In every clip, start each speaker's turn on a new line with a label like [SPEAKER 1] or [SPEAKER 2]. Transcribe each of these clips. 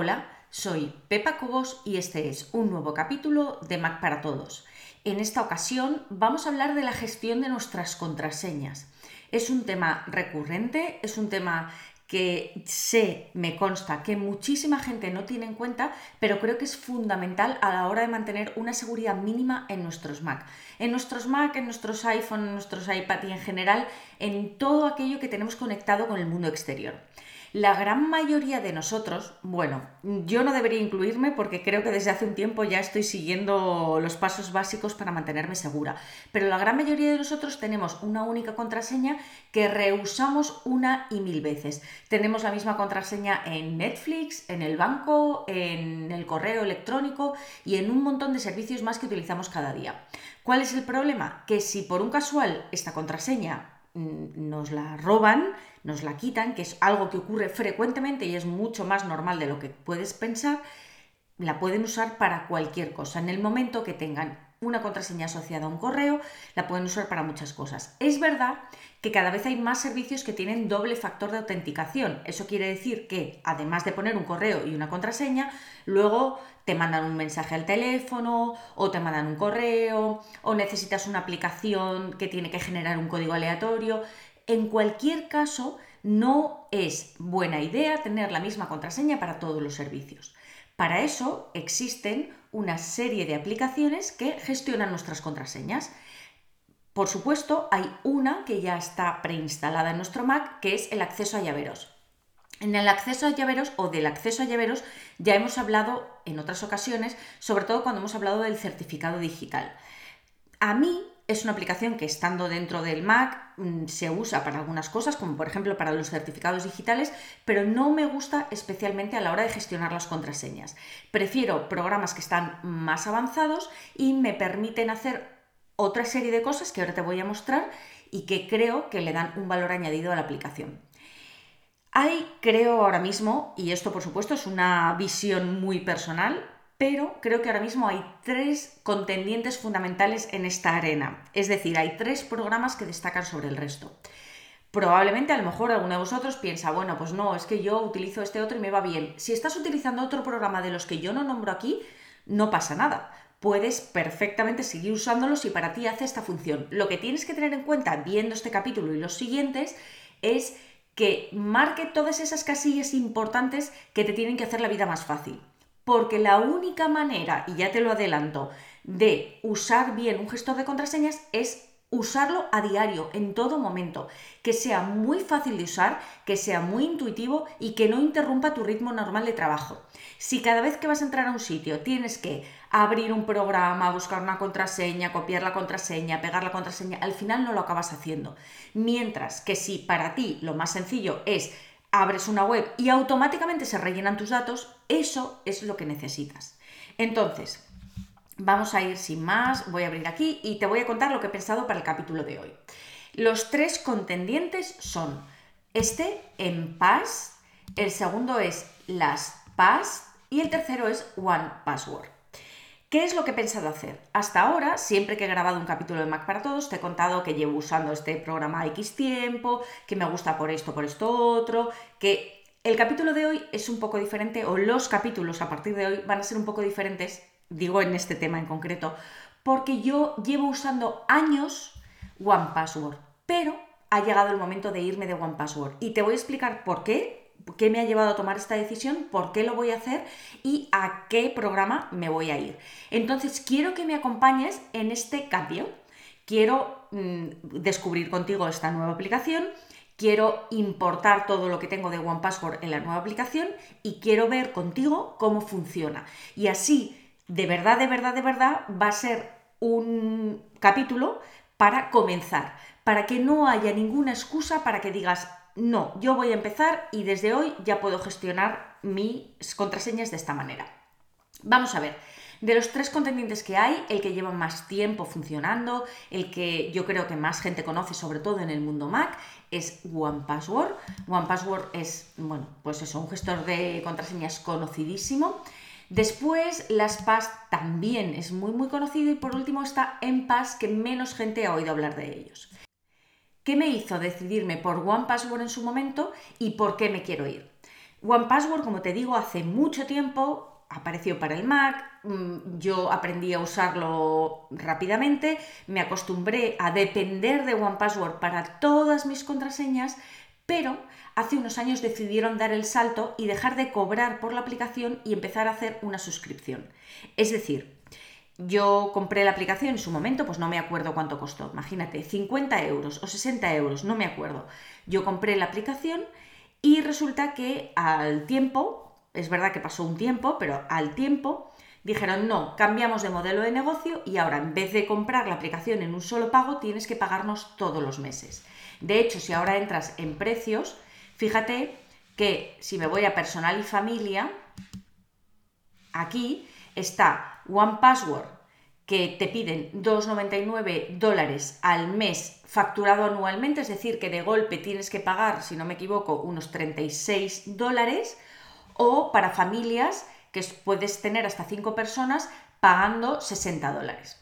[SPEAKER 1] Hola, soy Pepa Cobos y este es un nuevo capítulo de Mac para Todos. En esta ocasión vamos a hablar de la gestión de nuestras contraseñas. Es un tema recurrente, es un tema que sé, me consta, que muchísima gente no tiene en cuenta, pero creo que es fundamental a la hora de mantener una seguridad mínima en nuestros Mac. En nuestros Mac, en nuestros iPhone, en nuestros iPad y en general en todo aquello que tenemos conectado con el mundo exterior. La gran mayoría de nosotros, bueno, yo no debería incluirme porque creo que desde hace un tiempo ya estoy siguiendo los pasos básicos para mantenerme segura, pero la gran mayoría de nosotros tenemos una única contraseña que reusamos una y mil veces. Tenemos la misma contraseña en Netflix, en el banco, en el correo electrónico y en un montón de servicios más que utilizamos cada día. ¿Cuál es el problema? Que si por un casual esta contraseña nos la roban, nos la quitan, que es algo que ocurre frecuentemente y es mucho más normal de lo que puedes pensar, la pueden usar para cualquier cosa. En el momento que tengan una contraseña asociada a un correo, la pueden usar para muchas cosas. Es verdad que cada vez hay más servicios que tienen doble factor de autenticación. Eso quiere decir que, además de poner un correo y una contraseña, luego te mandan un mensaje al teléfono o te mandan un correo o necesitas una aplicación que tiene que generar un código aleatorio. En cualquier caso, no es buena idea tener la misma contraseña para todos los servicios. Para eso existen una serie de aplicaciones que gestionan nuestras contraseñas. Por supuesto, hay una que ya está preinstalada en nuestro Mac, que es el acceso a llaveros. En el acceso a llaveros o del acceso a llaveros ya hemos hablado en otras ocasiones, sobre todo cuando hemos hablado del certificado digital. A mí es una aplicación que estando dentro del Mac mm, se usa para algunas cosas, como por ejemplo para los certificados digitales, pero no me gusta especialmente a la hora de gestionar las contraseñas. Prefiero programas que están más avanzados y me permiten hacer otra serie de cosas que ahora te voy a mostrar y que creo que le dan un valor añadido a la aplicación. Hay, creo ahora mismo, y esto por supuesto es una visión muy personal, pero creo que ahora mismo hay tres contendientes fundamentales en esta arena. Es decir, hay tres programas que destacan sobre el resto. Probablemente a lo mejor alguno de vosotros piensa, bueno, pues no, es que yo utilizo este otro y me va bien. Si estás utilizando otro programa de los que yo no nombro aquí, no pasa nada. Puedes perfectamente seguir usándolo si para ti hace esta función. Lo que tienes que tener en cuenta viendo este capítulo y los siguientes es que marque todas esas casillas importantes que te tienen que hacer la vida más fácil porque la única manera, y ya te lo adelanto, de usar bien un gestor de contraseñas es usarlo a diario, en todo momento, que sea muy fácil de usar, que sea muy intuitivo y que no interrumpa tu ritmo normal de trabajo. Si cada vez que vas a entrar a un sitio tienes que abrir un programa, buscar una contraseña, copiar la contraseña, pegar la contraseña, al final no lo acabas haciendo. Mientras que si para ti lo más sencillo es abres una web y automáticamente se rellenan tus datos, eso es lo que necesitas. Entonces, vamos a ir sin más, voy a abrir aquí y te voy a contar lo que he pensado para el capítulo de hoy. Los tres contendientes son este en Pass, el segundo es las Pass y el tercero es One Password. ¿Qué es lo que he pensado hacer? Hasta ahora, siempre que he grabado un capítulo de Mac para Todos, te he contado que llevo usando este programa X tiempo, que me gusta por esto, por esto otro, que el capítulo de hoy es un poco diferente, o los capítulos a partir de hoy van a ser un poco diferentes, digo en este tema en concreto, porque yo llevo usando años One Password, pero ha llegado el momento de irme de One Password. Y te voy a explicar por qué qué me ha llevado a tomar esta decisión, por qué lo voy a hacer y a qué programa me voy a ir. Entonces, quiero que me acompañes en este cambio. Quiero mm, descubrir contigo esta nueva aplicación, quiero importar todo lo que tengo de OnePassword en la nueva aplicación y quiero ver contigo cómo funciona. Y así, de verdad, de verdad, de verdad, va a ser un capítulo para comenzar, para que no haya ninguna excusa para que digas, no, yo voy a empezar y desde hoy ya puedo gestionar mis contraseñas de esta manera. Vamos a ver, de los tres contendientes que hay, el que lleva más tiempo funcionando, el que yo creo que más gente conoce, sobre todo en el mundo Mac, es OnePassword. OnePassword es, bueno, pues eso, un gestor de contraseñas conocidísimo. Después, LastPass también es muy muy conocido y por último está MPass, que menos gente ha oído hablar de ellos. ¿Qué me hizo decidirme por One Password en su momento y por qué me quiero ir? OnePassword, como te digo, hace mucho tiempo apareció para el Mac, mm, yo aprendí a usarlo rápidamente, me acostumbré a depender de OnePassword para todas mis contraseñas, pero hace unos años decidieron dar el salto y dejar de cobrar por la aplicación y empezar a hacer una suscripción. Es decir, yo compré la aplicación en su momento, pues no me acuerdo cuánto costó. Imagínate, 50 euros o 60 euros, no me acuerdo. Yo compré la aplicación y resulta que al tiempo, es verdad que pasó un tiempo, pero al tiempo dijeron, no, cambiamos de modelo de negocio y ahora en vez de comprar la aplicación en un solo pago, tienes que pagarnos todos los meses. De hecho, si ahora entras en precios, fíjate que si me voy a personal y familia, aquí está One Password, que te piden 2,99 dólares al mes facturado anualmente, es decir, que de golpe tienes que pagar, si no me equivoco, unos 36 dólares, o para familias que puedes tener hasta 5 personas pagando 60 dólares.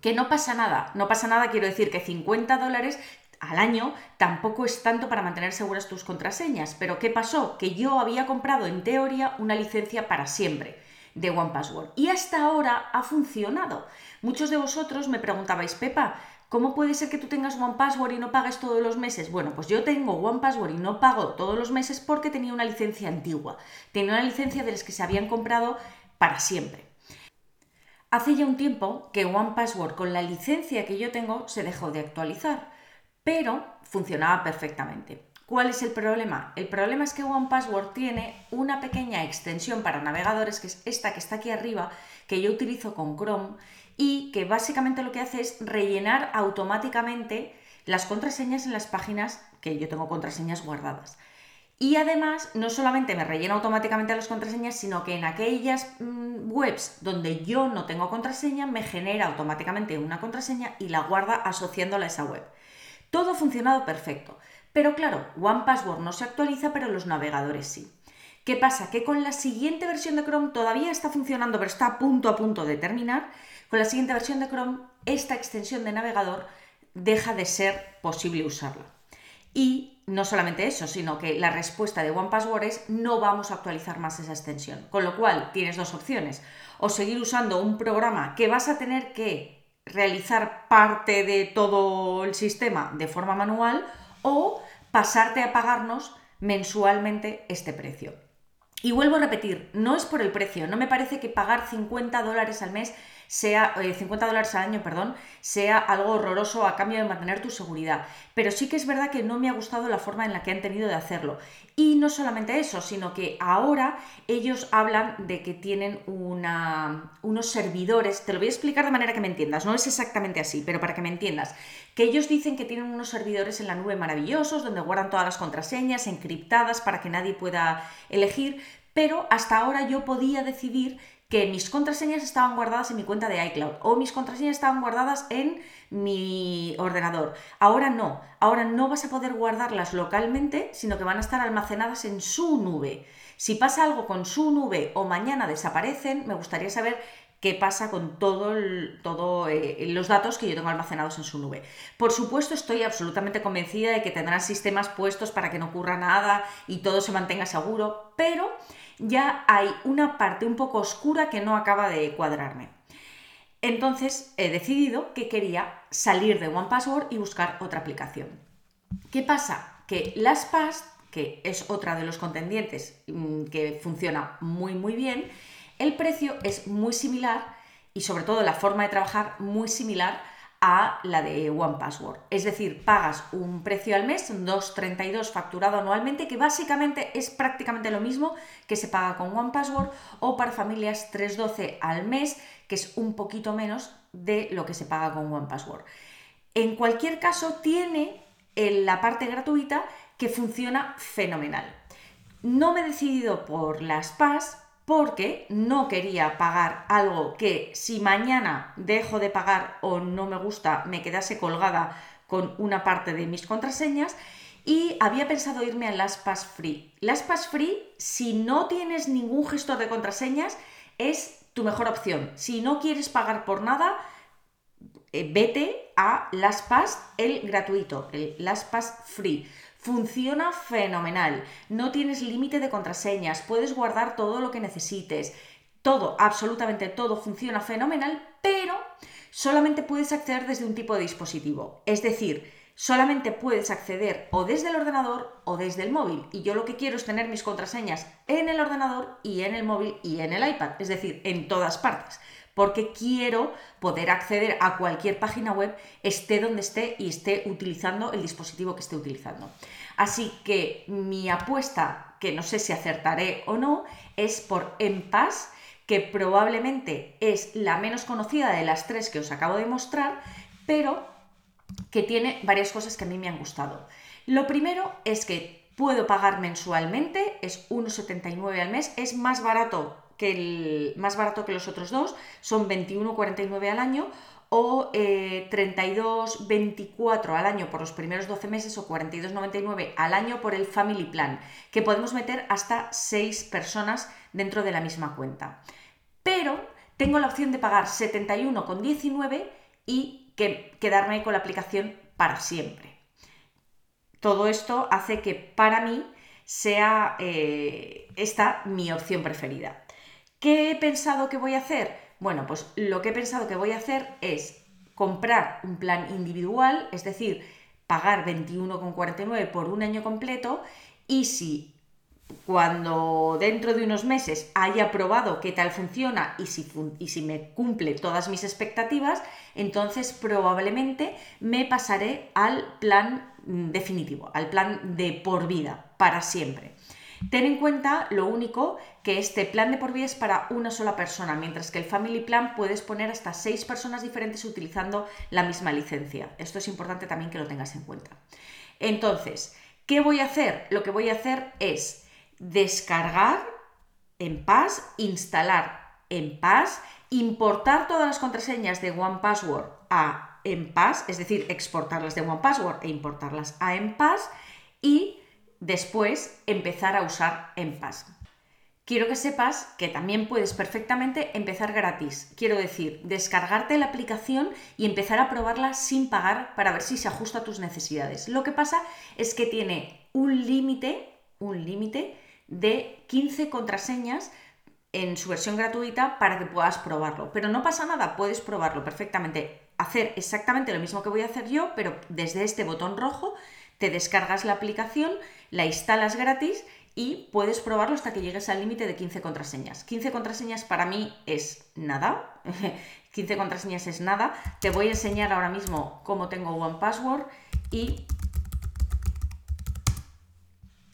[SPEAKER 1] Que no pasa nada, no pasa nada, quiero decir que 50 dólares al año tampoco es tanto para mantener seguras tus contraseñas, pero ¿qué pasó? Que yo había comprado en teoría una licencia para siempre de One Password. Y hasta ahora ha funcionado. Muchos de vosotros me preguntabais, Pepa, ¿cómo puede ser que tú tengas One Password y no pagues todos los meses? Bueno, pues yo tengo One Password y no pago todos los meses porque tenía una licencia antigua. Tenía una licencia de las que se habían comprado para siempre. Hace ya un tiempo que One Password con la licencia que yo tengo se dejó de actualizar, pero funcionaba perfectamente. ¿Cuál es el problema? El problema es que OnePassword tiene una pequeña extensión para navegadores, que es esta que está aquí arriba, que yo utilizo con Chrome y que básicamente lo que hace es rellenar automáticamente las contraseñas en las páginas que yo tengo contraseñas guardadas. Y además, no solamente me rellena automáticamente las contraseñas, sino que en aquellas mm, webs donde yo no tengo contraseña, me genera automáticamente una contraseña y la guarda asociándola a esa web. Todo ha funcionado perfecto. Pero claro, OnePassword no se actualiza, pero los navegadores sí. ¿Qué pasa? Que con la siguiente versión de Chrome todavía está funcionando, pero está a punto a punto de terminar. Con la siguiente versión de Chrome, esta extensión de navegador deja de ser posible usarla. Y no solamente eso, sino que la respuesta de OnePassword es no vamos a actualizar más esa extensión. Con lo cual tienes dos opciones. O seguir usando un programa que vas a tener que realizar parte de todo el sistema de forma manual o pasarte a pagarnos mensualmente este precio. Y vuelvo a repetir, no es por el precio, no me parece que pagar 50 dólares al mes sea, 50 eh, dólares al año, perdón, sea algo horroroso a cambio de mantener tu seguridad. Pero sí que es verdad que no me ha gustado la forma en la que han tenido de hacerlo. Y no solamente eso, sino que ahora ellos hablan de que tienen una, unos servidores, te lo voy a explicar de manera que me entiendas, no es exactamente así, pero para que me entiendas, que ellos dicen que tienen unos servidores en la nube maravillosos, donde guardan todas las contraseñas encriptadas para que nadie pueda elegir, pero hasta ahora yo podía decidir que mis contraseñas estaban guardadas en mi cuenta de iCloud o mis contraseñas estaban guardadas en mi ordenador. Ahora no, ahora no vas a poder guardarlas localmente, sino que van a estar almacenadas en su nube. Si pasa algo con su nube o mañana desaparecen, me gustaría saber qué pasa con todos todo, eh, los datos que yo tengo almacenados en su nube. Por supuesto, estoy absolutamente convencida de que tendrán sistemas puestos para que no ocurra nada y todo se mantenga seguro, pero ya hay una parte un poco oscura que no acaba de cuadrarme. Entonces he decidido que quería salir de OnePassword y buscar otra aplicación. ¿Qué pasa? Que LastPass, que es otra de los contendientes mm, que funciona muy muy bien, el precio es muy similar y sobre todo la forma de trabajar muy similar a la de OnePassword. Es decir, pagas un precio al mes, 2,32 facturado anualmente, que básicamente es prácticamente lo mismo que se paga con OnePassword, o para familias 3,12 al mes, que es un poquito menos de lo que se paga con OnePassword. En cualquier caso, tiene la parte gratuita que funciona fenomenal. No me he decidido por las PAS porque no quería pagar algo que si mañana dejo de pagar o no me gusta me quedase colgada con una parte de mis contraseñas y había pensado irme a LastPass Free. LastPass Free, si no tienes ningún gestor de contraseñas, es tu mejor opción. Si no quieres pagar por nada, eh, vete a LastPass, el gratuito, el LastPass Free. Funciona fenomenal, no tienes límite de contraseñas, puedes guardar todo lo que necesites, todo, absolutamente todo funciona fenomenal, pero solamente puedes acceder desde un tipo de dispositivo. Es decir, solamente puedes acceder o desde el ordenador o desde el móvil. Y yo lo que quiero es tener mis contraseñas en el ordenador y en el móvil y en el iPad, es decir, en todas partes. Porque quiero poder acceder a cualquier página web, esté donde esté y esté utilizando el dispositivo que esté utilizando. Así que mi apuesta, que no sé si acertaré o no, es por EnPass que probablemente es la menos conocida de las tres que os acabo de mostrar, pero que tiene varias cosas que a mí me han gustado. Lo primero es que puedo pagar mensualmente, es 1,79 al mes, es más barato que, el, más barato que los otros dos, son 21,49 al año o eh, 32,24 al año por los primeros 12 meses o 42,99 al año por el Family Plan, que podemos meter hasta 6 personas dentro de la misma cuenta pero tengo la opción de pagar 71,19 y que, quedarme con la aplicación para siempre. Todo esto hace que para mí sea eh, esta mi opción preferida. ¿Qué he pensado que voy a hacer? Bueno, pues lo que he pensado que voy a hacer es comprar un plan individual, es decir, pagar 21,49 por un año completo y si cuando dentro de unos meses haya probado qué tal funciona y si, y si, me cumple todas mis expectativas, entonces probablemente me pasaré al plan mm, definitivo, al plan de por vida, para siempre. Ten en cuenta lo único que este plan de por vida es para una sola persona, mientras que el Family Plan puedes poner hasta seis personas diferentes utilizando la misma licencia. Esto es importante también que lo tengas en cuenta. Entonces, ¿qué voy a hacer? Lo que voy a hacer es descargar en Pass, instalar en Pass, importar todas las contraseñas de OnePassword a en Pass, es decir, exportarlas de OnePassword e importarlas a en Pass y después empezar a usar en. Quiero que sepas que también puedes perfectamente empezar gratis. Quiero decir, descargarte la aplicación y empezar a probarla sin pagar para ver si se ajusta a tus necesidades. Lo que pasa es que tiene un límite, un límite de 15 contraseñas en su versión gratuita para que puedas probarlo. Pero no pasa nada, puedes probarlo perfectamente. Hacer exactamente lo mismo que voy a hacer yo, pero desde este botón rojo te descargas la aplicación, la instalas gratis y puedes probarlo hasta que llegues al límite de 15 contraseñas. 15 contraseñas para mí es nada. 15 contraseñas es nada. Te voy a enseñar ahora mismo cómo tengo One Password y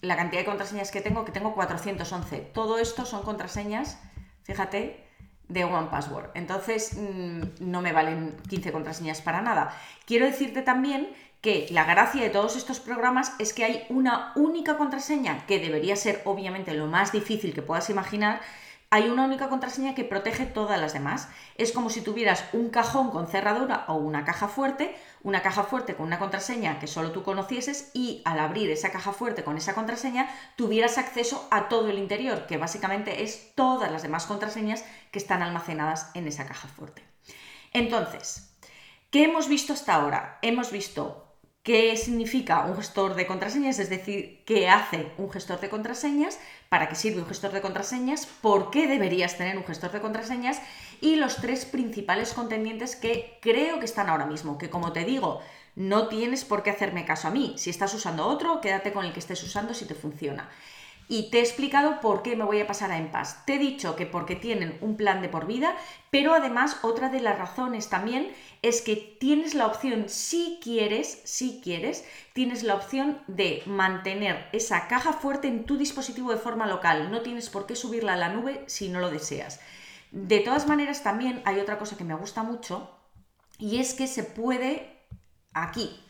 [SPEAKER 1] la cantidad de contraseñas que tengo, que tengo 411. Todo esto son contraseñas, fíjate, de One Password. Entonces, mm, no me valen 15 contraseñas para nada. Quiero decirte también que la gracia de todos estos programas es que hay una única contraseña, que debería ser obviamente lo más difícil que puedas imaginar, hay una única contraseña que protege todas las demás. Es como si tuvieras un cajón con cerradura o una caja fuerte, una caja fuerte con una contraseña que solo tú conocieses y al abrir esa caja fuerte con esa contraseña tuvieras acceso a todo el interior, que básicamente es todas las demás contraseñas que están almacenadas en esa caja fuerte. Entonces, ¿qué hemos visto hasta ahora? Hemos visto ¿Qué significa un gestor de contraseñas? Es decir, ¿qué hace un gestor de contraseñas? ¿Para qué sirve un gestor de contraseñas? ¿Por qué deberías tener un gestor de contraseñas? Y los tres principales contendientes que creo que están ahora mismo, que como te digo, no tienes por qué hacerme caso a mí. Si estás usando otro, quédate con el que estés usando si te funciona y te he explicado por qué me voy a pasar a Enpas. Te he dicho que porque tienen un plan de por vida, pero además otra de las razones también es que tienes la opción, si quieres, si quieres, tienes la opción de mantener esa caja fuerte en tu dispositivo de forma local. No tienes por qué subirla a la nube si no lo deseas. De todas maneras, también hay otra cosa que me gusta mucho y es que se puede aquí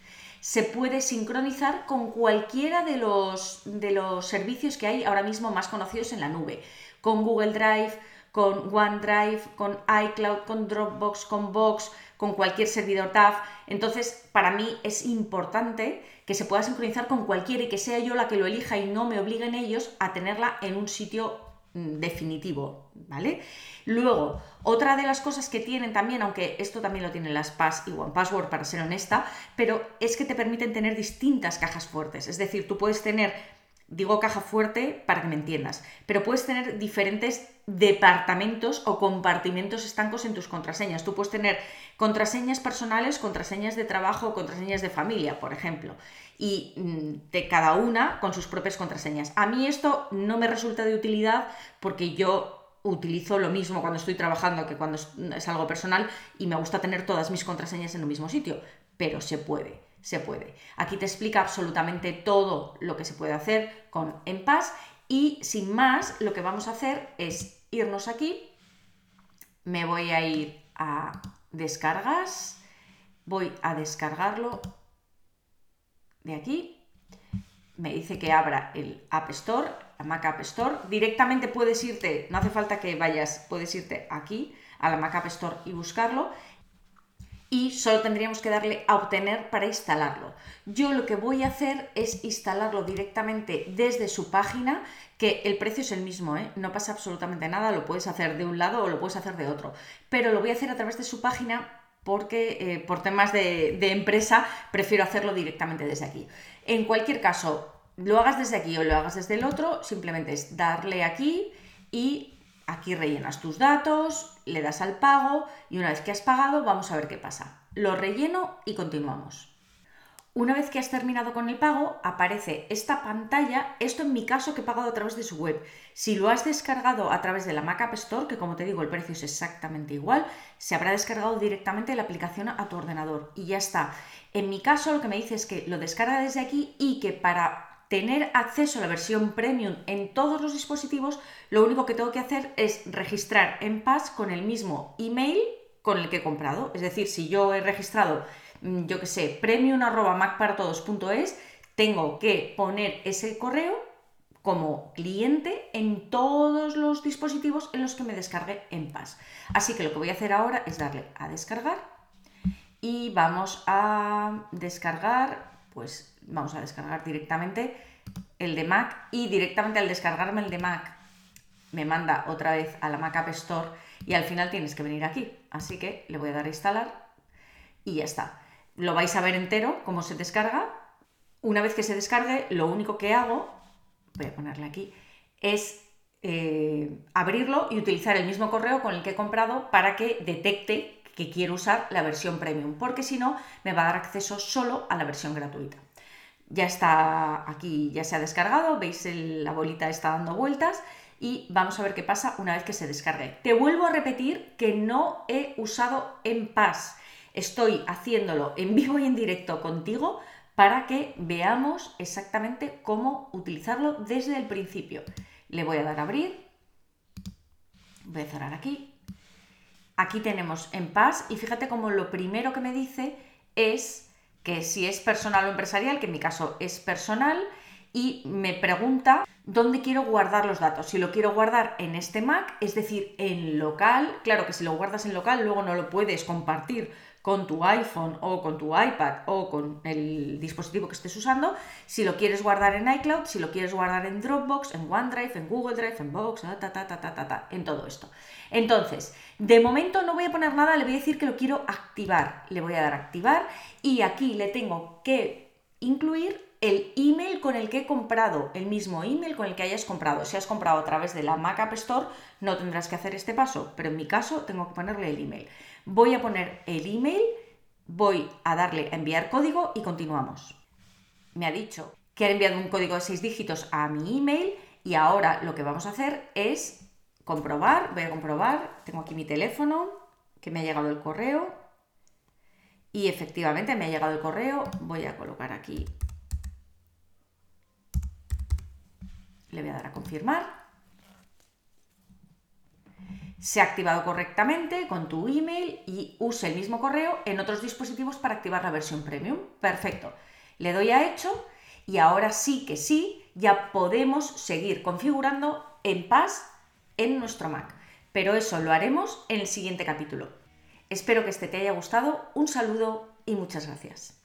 [SPEAKER 1] se puede sincronizar con cualquiera de los, de los servicios que hay ahora mismo más conocidos en la nube, con Google Drive, con OneDrive, con iCloud, con Dropbox, con Box, con cualquier servidor TAF. Entonces, para mí es importante que se pueda sincronizar con cualquiera y que sea yo la que lo elija y no me obliguen ellos a tenerla en un sitio definitivo, ¿vale? Luego, Otra de las cosas que tienen también, aunque esto también lo tienen las PAS y OnePassword para ser honesta, pero es que te permiten tener distintas cajas fuertes. Es decir, tú puedes tener Digo caja fuerte para que me entiendas, pero puedes tener diferentes departamentos o compartimentos estancos en tus contraseñas. Tú puedes tener contraseñas personales, contraseñas de trabajo contraseñas de familia, por ejemplo, y mm, de cada una con sus propias contraseñas. A mí esto no me resulta de utilidad porque yo utilizo lo mismo cuando estoy trabajando que cuando es algo personal y me gusta tener todas mis contraseñas en el mismo sitio, pero se puede se puede. Aquí te explica absolutamente todo lo que se puede hacer con paz y sin más lo que vamos a hacer es irnos aquí, me voy a ir a descargas, voy a descargarlo de aquí, me dice que abra el App Store, la Mac App Store, directamente puedes irte, no hace falta que vayas, puedes irte aquí a la Mac App Store y buscarlo y solo tendríamos que darle a obtener para instalarlo. Yo lo que voy a hacer es instalarlo directamente desde su página, que el precio es el mismo, ¿eh? no pasa absolutamente nada, lo puedes hacer de un lado o lo puedes hacer de otro, pero lo voy a hacer a través de su página porque eh, por temas de, de empresa prefiero hacerlo directamente desde aquí. En cualquier caso, lo hagas desde aquí o lo hagas desde el otro, simplemente es darle aquí y Aquí rellenas tus datos, le das al pago y una vez que has pagado vamos a ver qué pasa. Lo relleno y continuamos. Una vez que has terminado con el pago, aparece esta pantalla, esto en mi caso que he pagado a través de su web. Si lo has descargado a través de la Mac App Store, que como te digo el precio es exactamente igual, se habrá descargado directamente la aplicación a tu ordenador y ya está. En mi caso lo que me dice es que lo descarga desde aquí y que para tener acceso a la versión premium en todos los dispositivos, lo único que tengo que hacer es registrar en Pass con el mismo email con el que he comprado. Es decir, si yo he registrado, mm, yo que sé, premium.macparatodos.es, tengo que poner ese correo como cliente en todos los dispositivos en los que me descargue en Pass. Así que lo que voy a hacer ahora es darle a descargar y vamos a descargar, pues vamos a descargar directamente el de Mac y directamente al descargarme el de Mac me manda otra vez a la Mac App Store y al final tienes que venir aquí. Así que le voy a dar a instalar y ya está. Lo vais a ver entero, cómo se descarga. Una vez que se descargue, lo único que hago, voy a ponerle aquí, es eh, abrirlo y utilizar el mismo correo con el que he comprado para que detecte que quiero usar la versión premium, porque si no, me va a dar acceso solo a la versión gratuita ya está aquí, ya se ha descargado, veis la bolita está dando vueltas y vamos a ver qué pasa una vez que se descargue. Te vuelvo a repetir que no he usado en paz, estoy haciéndolo en vivo y en directo contigo para que veamos exactamente cómo utilizarlo desde el principio. Le voy a dar a abrir, voy a cerrar aquí. Aquí tenemos en paz y fíjate como lo primero que me dice es que si es personal o empresarial, que en mi caso es personal, y me pregunta dónde quiero guardar los datos. Si lo quiero guardar en este Mac, es decir, en local, claro que si lo guardas en local, luego no lo puedes compartir con tu iPhone o con tu iPad o con el dispositivo que estés usando, si lo quieres guardar en iCloud, si lo quieres guardar en Dropbox, en OneDrive, en Google Drive, en Box, en todo esto. Entonces, de momento no voy a poner nada, le voy a decir que lo quiero activar. Le voy a dar activar y aquí le tengo que incluir el email con el que he comprado, el mismo email con el que hayas comprado. Si has comprado a través de la Mac App Store, no tendrás que hacer este paso, pero en mi caso tengo que ponerle el email. Voy a poner el email, voy a darle a enviar código y continuamos. Me ha dicho que ha enviado un código de 6 dígitos a mi email y ahora lo que vamos a hacer es comprobar, voy a comprobar, tengo aquí mi teléfono, que me ha llegado el correo y efectivamente me ha llegado el correo, voy a colocar aquí, le voy a dar a confirmar se ha activado correctamente con tu email y use el mismo correo en otros dispositivos para activar la versión premium. Perfecto. Le doy a hecho y ahora sí que sí, ya podemos seguir configurando en paz en nuestro Mac. Pero eso lo haremos en el siguiente capítulo. Espero que este te haya gustado. Un saludo y muchas gracias.